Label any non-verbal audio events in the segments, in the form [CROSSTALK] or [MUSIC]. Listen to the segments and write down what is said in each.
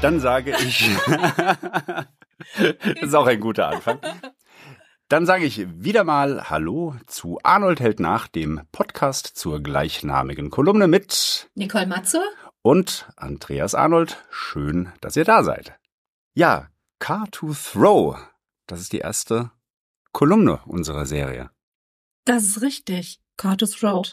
Dann sage ich. das [LAUGHS] ist auch ein guter Anfang. Dann sage ich wieder mal Hallo zu Arnold hält nach, dem Podcast zur gleichnamigen Kolumne mit Nicole Matze und Andreas Arnold. Schön, dass ihr da seid. Ja, Car to Throw. Das ist die erste Kolumne unserer Serie. Das ist richtig. Car to Throw.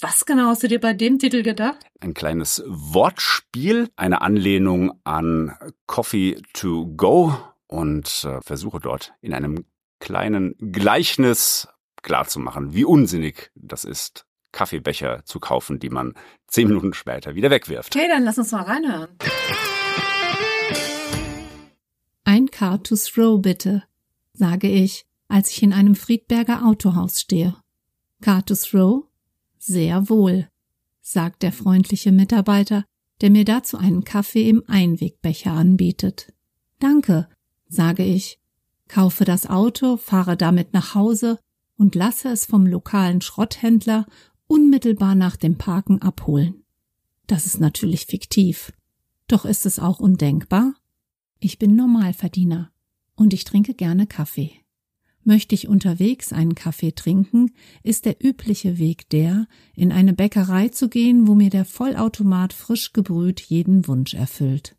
Was genau hast du dir bei dem Titel gedacht? Ein kleines Wortspiel, eine Anlehnung an Coffee to Go und äh, versuche dort in einem kleinen Gleichnis klarzumachen, wie unsinnig das ist, Kaffeebecher zu kaufen, die man zehn Minuten später wieder wegwirft. Okay, dann lass uns mal reinhören. Ein Car to Throw bitte, sage ich, als ich in einem Friedberger Autohaus stehe. Car to Throw? Sehr wohl, sagt der freundliche Mitarbeiter, der mir dazu einen Kaffee im Einwegbecher anbietet. Danke, sage ich, kaufe das Auto, fahre damit nach Hause und lasse es vom lokalen Schrotthändler unmittelbar nach dem Parken abholen. Das ist natürlich fiktiv. Doch ist es auch undenkbar? Ich bin Normalverdiener und ich trinke gerne Kaffee. Möchte ich unterwegs einen Kaffee trinken, ist der übliche Weg der, in eine Bäckerei zu gehen, wo mir der Vollautomat frisch gebrüht jeden Wunsch erfüllt.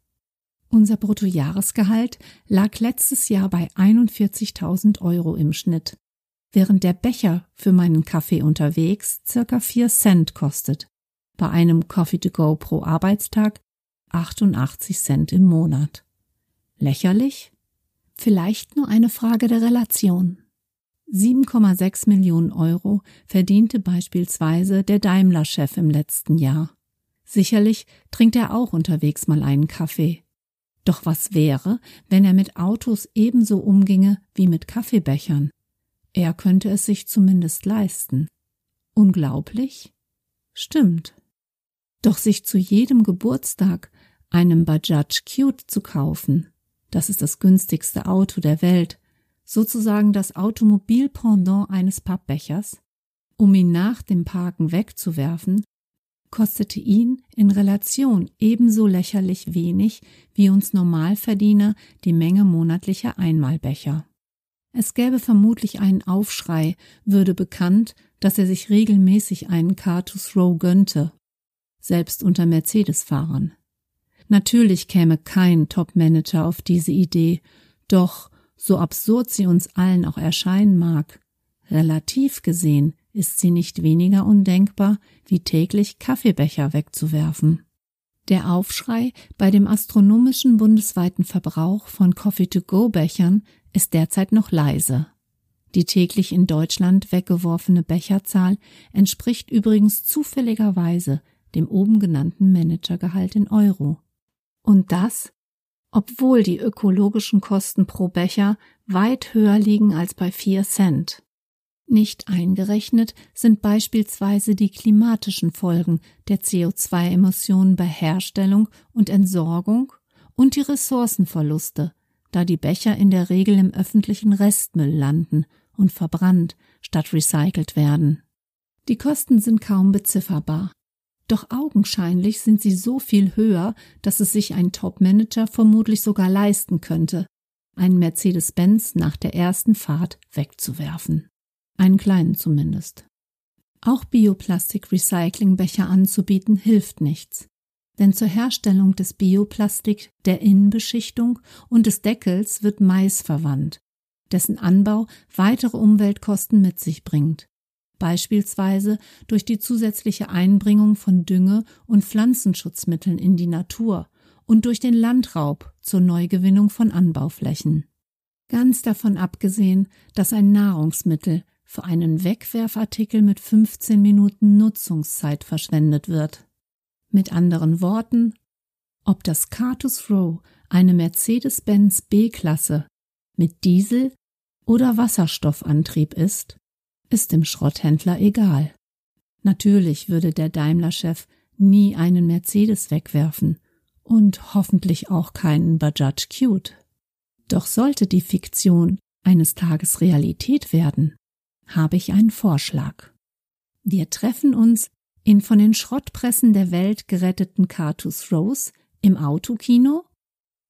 Unser Bruttojahresgehalt lag letztes Jahr bei 41.000 Euro im Schnitt, während der Becher für meinen Kaffee unterwegs circa 4 Cent kostet, bei einem Coffee to go pro Arbeitstag 88 Cent im Monat. Lächerlich? Vielleicht nur eine Frage der Relation. 7,6 Millionen Euro verdiente beispielsweise der Daimler-Chef im letzten Jahr. Sicherlich trinkt er auch unterwegs mal einen Kaffee. Doch was wäre, wenn er mit Autos ebenso umginge wie mit Kaffeebechern? Er könnte es sich zumindest leisten. Unglaublich? Stimmt. Doch sich zu jedem Geburtstag einem Bajaj Cute zu kaufen, das ist das günstigste Auto der Welt, sozusagen das Automobilpendant eines Pappbechers, um ihn nach dem Parken wegzuwerfen, kostete ihn in Relation ebenso lächerlich wenig wie uns Normalverdiener die Menge monatlicher Einmalbecher. Es gäbe vermutlich einen Aufschrei, würde bekannt, dass er sich regelmäßig einen Car to Throw gönnte, selbst unter Mercedes-Fahrern. Natürlich käme kein Top-Manager auf diese Idee, doch, so absurd sie uns allen auch erscheinen mag, relativ gesehen ist sie nicht weniger undenkbar, wie täglich Kaffeebecher wegzuwerfen. Der Aufschrei bei dem astronomischen bundesweiten Verbrauch von Coffee-to-go-Bechern ist derzeit noch leise. Die täglich in Deutschland weggeworfene Becherzahl entspricht übrigens zufälligerweise dem oben genannten Managergehalt in Euro. Und das, obwohl die ökologischen Kosten pro Becher weit höher liegen als bei vier Cent. Nicht eingerechnet sind beispielsweise die klimatischen Folgen der CO2-Emissionen bei Herstellung und Entsorgung und die Ressourcenverluste, da die Becher in der Regel im öffentlichen Restmüll landen und verbrannt statt recycelt werden. Die Kosten sind kaum bezifferbar. Doch augenscheinlich sind sie so viel höher, dass es sich ein Top-Manager vermutlich sogar leisten könnte, einen Mercedes-Benz nach der ersten Fahrt wegzuwerfen. Einen kleinen zumindest. Auch Bioplastik-Recyclingbecher anzubieten hilft nichts. Denn zur Herstellung des Bioplastik, der Innenbeschichtung und des Deckels wird Mais verwandt, dessen Anbau weitere Umweltkosten mit sich bringt beispielsweise durch die zusätzliche Einbringung von Dünge und Pflanzenschutzmitteln in die Natur und durch den Landraub zur Neugewinnung von Anbauflächen. Ganz davon abgesehen, dass ein Nahrungsmittel für einen Wegwerfartikel mit 15 Minuten Nutzungszeit verschwendet wird. Mit anderen Worten, ob das Cartus Row eine Mercedes-Benz B-Klasse mit Diesel- oder Wasserstoffantrieb ist, ist dem Schrotthändler egal. Natürlich würde der Daimler-Chef nie einen Mercedes wegwerfen und hoffentlich auch keinen Bajaj Cute. Doch sollte die Fiktion eines Tages Realität werden, habe ich einen Vorschlag. Wir treffen uns in von den Schrottpressen der Welt geretteten Cartus Rose im Autokino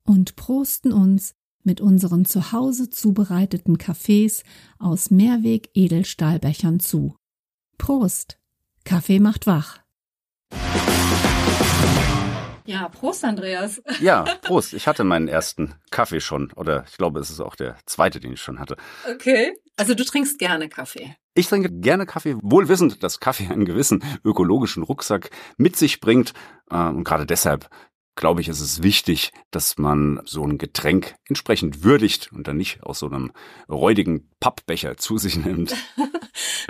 und prosten uns mit unseren zu Hause zubereiteten Kaffees aus Mehrweg-Edelstahlbechern zu. Prost! Kaffee macht wach. Ja, Prost, Andreas. Ja, Prost. Ich hatte meinen ersten Kaffee schon. Oder ich glaube, es ist auch der zweite, den ich schon hatte. Okay. Also du trinkst gerne Kaffee. Ich trinke gerne Kaffee, wohl wissend, dass Kaffee einen gewissen ökologischen Rucksack mit sich bringt. Äh, und gerade deshalb glaube ich, ist es wichtig, dass man so ein Getränk entsprechend würdigt und dann nicht aus so einem räudigen Pappbecher zu sich [LAUGHS] nimmt.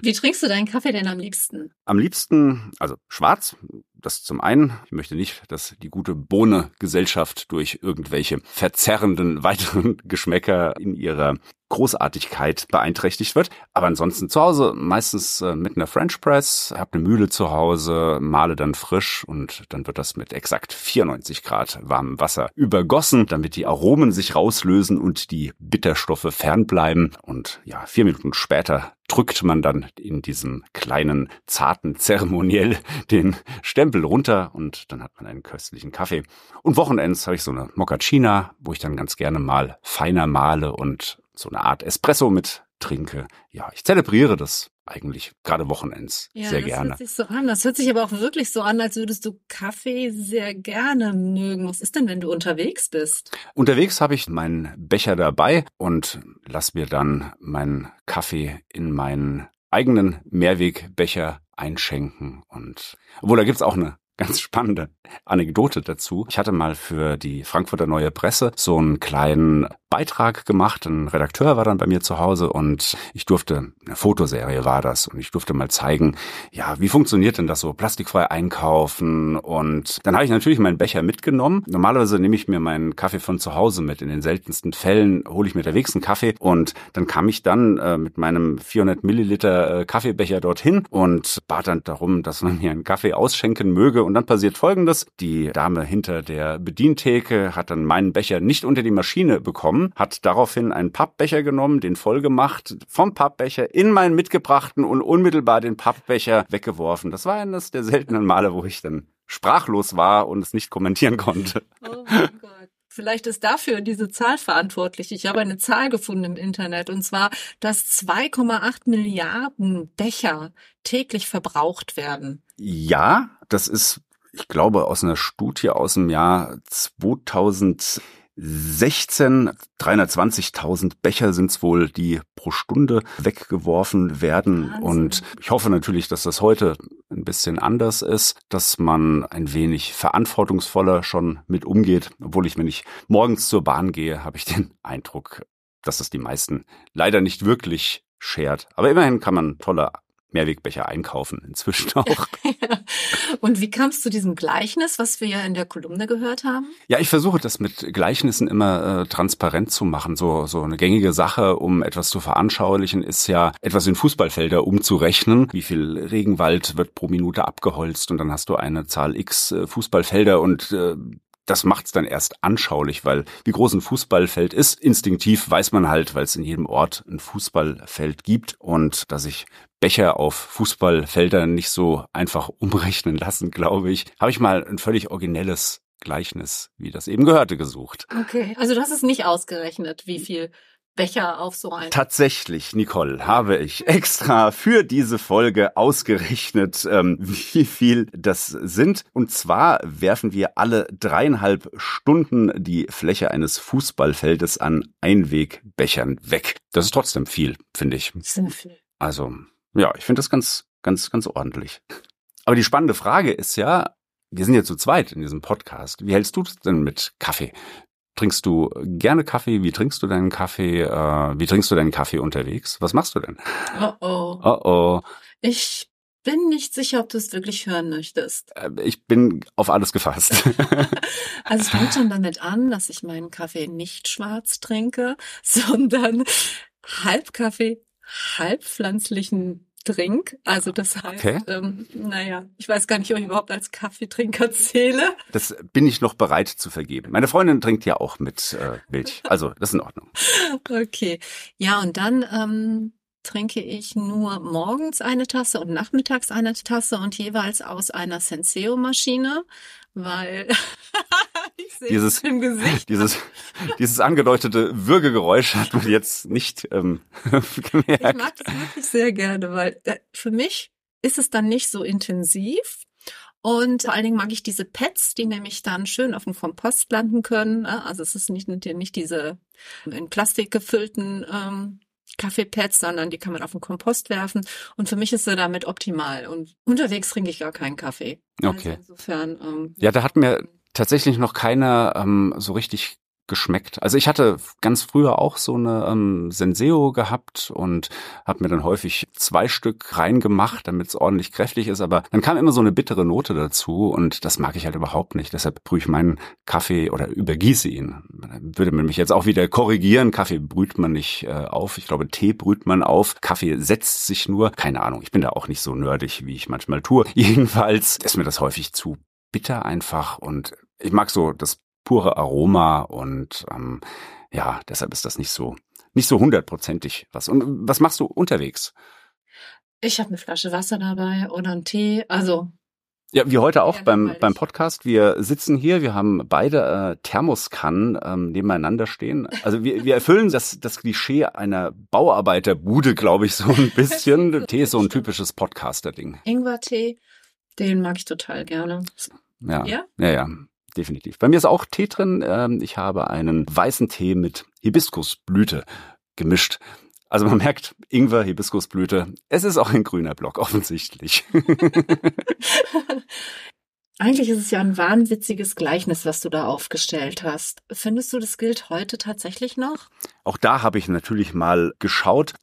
Wie trinkst du deinen Kaffee denn am liebsten? Am liebsten, also schwarz, das zum einen. Ich möchte nicht, dass die gute Bohne Gesellschaft durch irgendwelche verzerrenden [LAUGHS] weiteren Geschmäcker in ihrer Großartigkeit beeinträchtigt wird. Aber ansonsten zu Hause meistens äh, mit einer French Press, habe eine Mühle zu Hause, male dann frisch und dann wird das mit exakt 94 Grad warmem Wasser übergossen, damit die Aromen sich rauslösen und die Bitterstoffe fernbleiben. Und ja, vier Minuten später drückt man dann in diesem kleinen, zarten Zeremoniell den Stempel runter und dann hat man einen köstlichen Kaffee. Und Wochenends habe ich so eine Moccacina, wo ich dann ganz gerne mal feiner male und so eine Art Espresso mit trinke. Ja, ich zelebriere das eigentlich gerade Wochenends Ja, sehr das gerne. hört sich so an. Das hört sich aber auch wirklich so an, als würdest du Kaffee sehr gerne mögen. Was ist denn, wenn du unterwegs bist? Unterwegs habe ich meinen Becher dabei und lass mir dann meinen Kaffee in meinen eigenen Mehrwegbecher einschenken. Und obwohl da gibt's auch eine ganz spannende Anekdote dazu. Ich hatte mal für die Frankfurter Neue Presse so einen kleinen Beitrag gemacht. Ein Redakteur war dann bei mir zu Hause und ich durfte, eine Fotoserie war das, und ich durfte mal zeigen, ja, wie funktioniert denn das so, plastikfrei einkaufen und dann habe ich natürlich meinen Becher mitgenommen. Normalerweise nehme ich mir meinen Kaffee von zu Hause mit. In den seltensten Fällen hole ich mir unterwegs einen Kaffee und dann kam ich dann äh, mit meinem 400 Milliliter äh, Kaffeebecher dorthin und bat dann darum, dass man mir einen Kaffee ausschenken möge und dann passiert Folgendes. Die Dame hinter der Bedientheke hat dann meinen Becher nicht unter die Maschine bekommen, hat daraufhin einen Pappbecher genommen, den voll gemacht, vom Pappbecher in meinen mitgebrachten und unmittelbar den Pappbecher weggeworfen. Das war eines der seltenen Male, wo ich dann sprachlos war und es nicht kommentieren konnte. Oh. Vielleicht ist dafür diese Zahl verantwortlich. Ich habe eine Zahl gefunden im Internet und zwar, dass 2,8 Milliarden Becher täglich verbraucht werden. Ja, das ist, ich glaube, aus einer Studie aus dem Jahr 2016. 320.000 Becher sind es wohl, die pro Stunde weggeworfen werden. Wahnsinn. Und ich hoffe natürlich, dass das heute ein bisschen anders ist, dass man ein wenig verantwortungsvoller schon mit umgeht. Obwohl ich, wenn ich morgens zur Bahn gehe, habe ich den Eindruck, dass es die meisten leider nicht wirklich schert. Aber immerhin kann man tolle Mehrwegbecher einkaufen inzwischen [LAUGHS] auch. Und wie kam es zu diesem Gleichnis, was wir ja in der Kolumne gehört haben? Ja, ich versuche das mit Gleichnissen immer äh, transparent zu machen. So, so eine gängige Sache, um etwas zu veranschaulichen, ist ja etwas in Fußballfelder umzurechnen. Wie viel Regenwald wird pro Minute abgeholzt und dann hast du eine Zahl X äh, Fußballfelder und äh, das macht's dann erst anschaulich, weil wie groß ein Fußballfeld ist, instinktiv weiß man halt, weil es in jedem Ort ein Fußballfeld gibt und dass ich Becher auf Fußballfeldern nicht so einfach umrechnen lassen, glaube ich, habe ich mal ein völlig originelles Gleichnis, wie das eben gehörte, gesucht. Okay, also hast es nicht ausgerechnet, wie viel Becher auf so ein. Tatsächlich, Nicole, habe ich extra für diese Folge ausgerechnet, ähm, [LAUGHS] wie viel das sind. Und zwar werfen wir alle dreieinhalb Stunden die Fläche eines Fußballfeldes an Einwegbechern weg. Das ist trotzdem viel, finde ich. Sehr viel. Also, ja, ich finde das ganz, ganz, ganz ordentlich. Aber die spannende Frage ist ja, wir sind ja zu zweit in diesem Podcast. Wie hältst du es denn mit Kaffee? Trinkst du gerne Kaffee? Wie trinkst du deinen Kaffee? Äh, wie trinkst du deinen Kaffee unterwegs? Was machst du denn? Oh oh. Oh oh. Ich bin nicht sicher, ob du es wirklich hören möchtest. Äh, Ich bin auf alles gefasst. [LAUGHS] Also es fängt schon damit an, dass ich meinen Kaffee nicht schwarz trinke, [LAUGHS] sondern Halbkaffee, halbpflanzlichen Drink. Also das heißt, Okay. ähm, naja, ich weiß gar nicht, ob ich überhaupt als Kaffeetrinker zähle. Das bin ich noch bereit zu vergeben. Meine Freundin trinkt ja auch mit äh, Milch. Also, das ist in Ordnung. [LAUGHS] Okay. Ja, und dann ähm, trinke ich nur morgens eine Tasse und nachmittags eine Tasse und jeweils aus einer Senseo-Maschine, weil [LAUGHS] dieses, dieses, dieses angedeutete Würgegeräusch hat man jetzt nicht ähm, [LAUGHS] gemerkt. Ich mag das wirklich sehr gerne, weil äh, für mich ist es dann nicht so intensiv. Und vor allen Dingen mag ich diese Pads, die nämlich dann schön auf dem Kompost landen können. Ne? Also es ist nicht, nicht diese in Plastik gefüllten ähm, Kaffeepads, sondern die kann man auf den Kompost werfen. Und für mich ist er damit optimal. Und unterwegs trinke ich gar keinen Kaffee. Okay. Also insofern. Ähm, ja, da hat mir tatsächlich noch keiner ähm, so richtig geschmeckt. Also ich hatte ganz früher auch so eine ähm, Senseo gehabt und habe mir dann häufig zwei Stück reingemacht, damit es ordentlich kräftig ist. Aber dann kam immer so eine bittere Note dazu und das mag ich halt überhaupt nicht. Deshalb brühe ich meinen Kaffee oder übergieße ihn. Würde man mich jetzt auch wieder korrigieren. Kaffee brüht man nicht äh, auf. Ich glaube, Tee brüht man auf. Kaffee setzt sich nur. Keine Ahnung. Ich bin da auch nicht so nerdig, wie ich manchmal tue. [LAUGHS] Jedenfalls ist mir das häufig zu bitter einfach und ich mag so das pure Aroma und ähm, ja, deshalb ist das nicht so nicht so hundertprozentig was. Und was machst du unterwegs? Ich habe eine Flasche Wasser dabei oder einen Tee. Also ja, wie heute auch ja, beim, beim Podcast. Wir sitzen hier, wir haben beide äh, Thermoskannen ähm, nebeneinander stehen. Also wir, wir erfüllen das, das Klischee einer Bauarbeiterbude, glaube ich, so ein bisschen. [LAUGHS] Tee ist so ein typisches Podcaster-Ding. Ingwer-Tee, den mag ich total gerne. Ja, ja, ja. ja definitiv. Bei mir ist auch Tee drin. Ähm, ich habe einen weißen Tee mit Hibiskusblüte gemischt. Also man merkt, Ingwer, Hibiskusblüte. Es ist auch ein grüner Block, [LAUGHS] offensichtlich. Eigentlich ist es ja ein wahnwitziges Gleichnis, was du da aufgestellt hast. Findest du, das gilt heute tatsächlich noch? Auch da habe ich natürlich mal geschaut.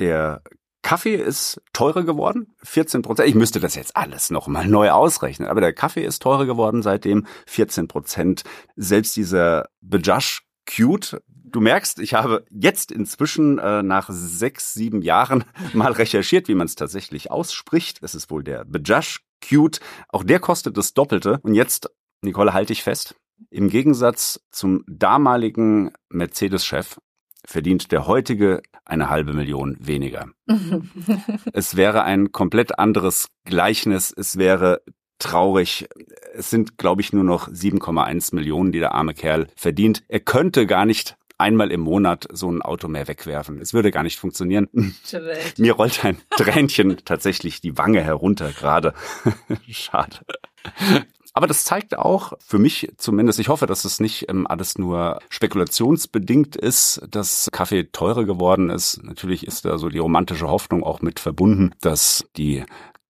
Der Kaffee ist teurer geworden, 14 Prozent. Ich müsste das jetzt alles nochmal neu ausrechnen, aber der Kaffee ist teurer geworden seitdem, 14 Prozent. Selbst dieser Bejash Cute, du merkst, ich habe jetzt inzwischen äh, nach sechs, sieben Jahren [LAUGHS] mal recherchiert, wie man es tatsächlich ausspricht. Es ist wohl der Bejash Cute. Auch der kostet das Doppelte. Und jetzt, Nicole, halte ich fest, im Gegensatz zum damaligen Mercedes-Chef verdient der heutige eine halbe Million weniger. [LAUGHS] es wäre ein komplett anderes Gleichnis. Es wäre traurig. Es sind, glaube ich, nur noch 7,1 Millionen, die der arme Kerl verdient. Er könnte gar nicht einmal im Monat so ein Auto mehr wegwerfen. Es würde gar nicht funktionieren. Mir rollt ein Tränchen tatsächlich die Wange herunter gerade. [LAUGHS] Schade. Aber das zeigt auch, für mich zumindest, ich hoffe, dass es nicht ähm, alles nur spekulationsbedingt ist, dass Kaffee teurer geworden ist. Natürlich ist da so die romantische Hoffnung auch mit verbunden, dass die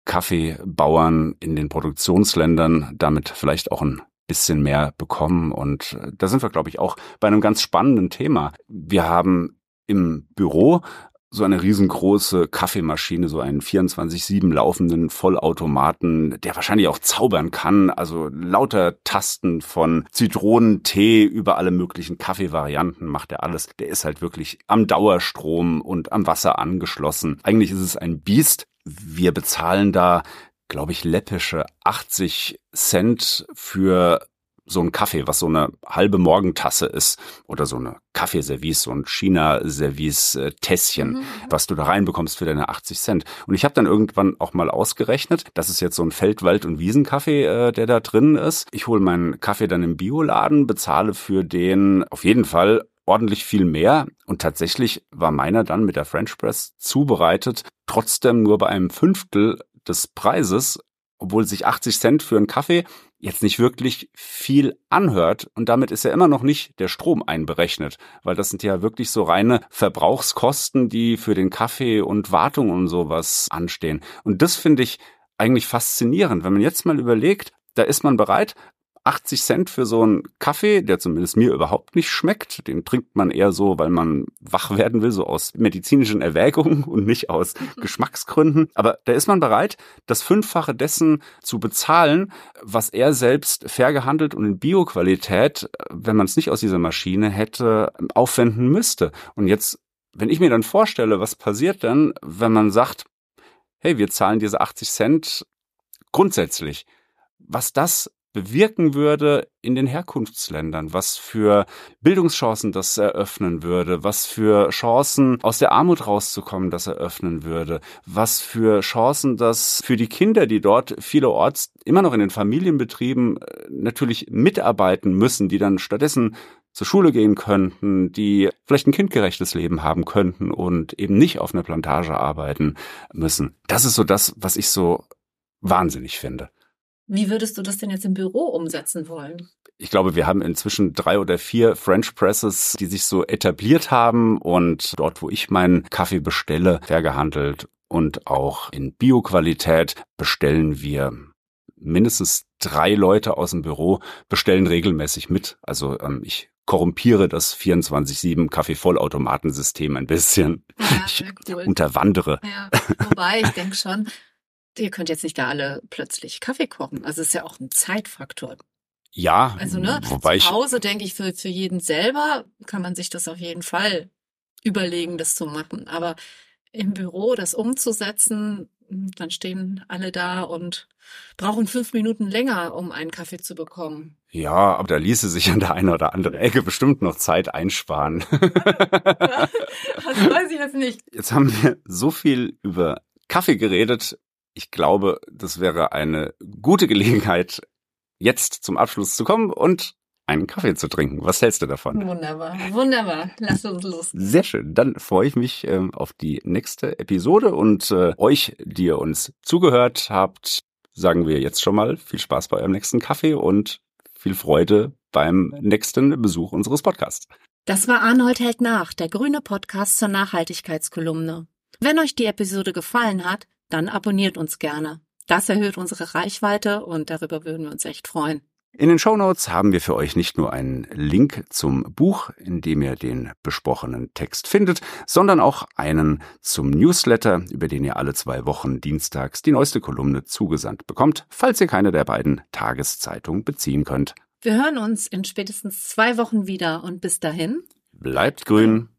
Kaffeebauern in den Produktionsländern damit vielleicht auch ein bisschen mehr bekommen. Und äh, da sind wir, glaube ich, auch bei einem ganz spannenden Thema. Wir haben im Büro so eine riesengroße Kaffeemaschine, so einen 24-7 laufenden Vollautomaten, der wahrscheinlich auch zaubern kann. Also lauter Tasten von Zitronentee über alle möglichen Kaffeevarianten macht er alles. Der ist halt wirklich am Dauerstrom und am Wasser angeschlossen. Eigentlich ist es ein Biest. Wir bezahlen da glaube ich, läppische 80 Cent für so ein Kaffee, was so eine halbe Morgentasse ist oder so eine Kaffeeservice, so ein China-Service-Tässchen, mhm. was du da reinbekommst für deine 80 Cent. Und ich habe dann irgendwann auch mal ausgerechnet, das ist jetzt so ein Feldwald- und Wiesenkaffee, äh, der da drin ist. Ich hole meinen Kaffee dann im Bioladen, bezahle für den auf jeden Fall ordentlich viel mehr und tatsächlich war meiner dann mit der French Press zubereitet, trotzdem nur bei einem Fünftel des Preises, obwohl sich 80 Cent für einen Kaffee jetzt nicht wirklich viel anhört und damit ist ja immer noch nicht der Strom einberechnet, weil das sind ja wirklich so reine Verbrauchskosten, die für den Kaffee und Wartung und sowas anstehen. Und das finde ich eigentlich faszinierend, wenn man jetzt mal überlegt, da ist man bereit, 80 Cent für so einen Kaffee, der zumindest mir überhaupt nicht schmeckt. Den trinkt man eher so, weil man wach werden will, so aus medizinischen Erwägungen und nicht aus [LAUGHS] Geschmacksgründen. Aber da ist man bereit, das Fünffache dessen zu bezahlen, was er selbst fair gehandelt und in Bioqualität, wenn man es nicht aus dieser Maschine hätte, aufwenden müsste. Und jetzt, wenn ich mir dann vorstelle, was passiert dann, wenn man sagt, hey, wir zahlen diese 80 Cent grundsätzlich, was das bewirken würde in den Herkunftsländern, was für Bildungschancen das eröffnen würde, was für Chancen aus der Armut rauszukommen das eröffnen würde, was für Chancen das für die Kinder, die dort vielerorts immer noch in den Familienbetrieben äh, natürlich mitarbeiten müssen, die dann stattdessen zur Schule gehen könnten, die vielleicht ein kindgerechtes Leben haben könnten und eben nicht auf einer Plantage arbeiten müssen. Das ist so das, was ich so wahnsinnig finde. Wie würdest du das denn jetzt im Büro umsetzen wollen? Ich glaube, wir haben inzwischen drei oder vier French Presses, die sich so etabliert haben und dort, wo ich meinen Kaffee bestelle, fair gehandelt und auch in Bioqualität bestellen wir mindestens drei Leute aus dem Büro bestellen regelmäßig mit. Also ähm, ich korrumpiere das 24-7 Kaffeevollautomatensystem ein bisschen. Ja, [LAUGHS] ich cool. unterwandere. Ja, wobei ich denke schon, ihr könnt jetzt nicht da alle plötzlich Kaffee kochen. Also es ist ja auch ein Zeitfaktor. Ja, also ne, wobei zu Hause denke ich für, für jeden selber kann man sich das auf jeden Fall überlegen, das zu machen. Aber im Büro das umzusetzen, dann stehen alle da und brauchen fünf Minuten länger, um einen Kaffee zu bekommen. Ja, aber da ließe sich an der einen oder anderen Ecke bestimmt noch Zeit einsparen. [LAUGHS] [LAUGHS] das weiß ich jetzt nicht. Jetzt haben wir so viel über Kaffee geredet ich glaube, das wäre eine gute Gelegenheit, jetzt zum Abschluss zu kommen und einen Kaffee zu trinken. Was hältst du davon? Wunderbar, wunderbar. Lass uns los. Sehr schön. Dann freue ich mich äh, auf die nächste Episode und äh, euch, die ihr uns zugehört habt, sagen wir jetzt schon mal viel Spaß bei eurem nächsten Kaffee und viel Freude beim nächsten Besuch unseres Podcasts. Das war Arnold hält nach, der grüne Podcast zur Nachhaltigkeitskolumne. Wenn euch die Episode gefallen hat, dann abonniert uns gerne. Das erhöht unsere Reichweite und darüber würden wir uns echt freuen. In den Show Notes haben wir für euch nicht nur einen Link zum Buch, in dem ihr den besprochenen Text findet, sondern auch einen zum Newsletter, über den ihr alle zwei Wochen dienstags die neueste Kolumne zugesandt bekommt, falls ihr keine der beiden Tageszeitungen beziehen könnt. Wir hören uns in spätestens zwei Wochen wieder und bis dahin bleibt grün.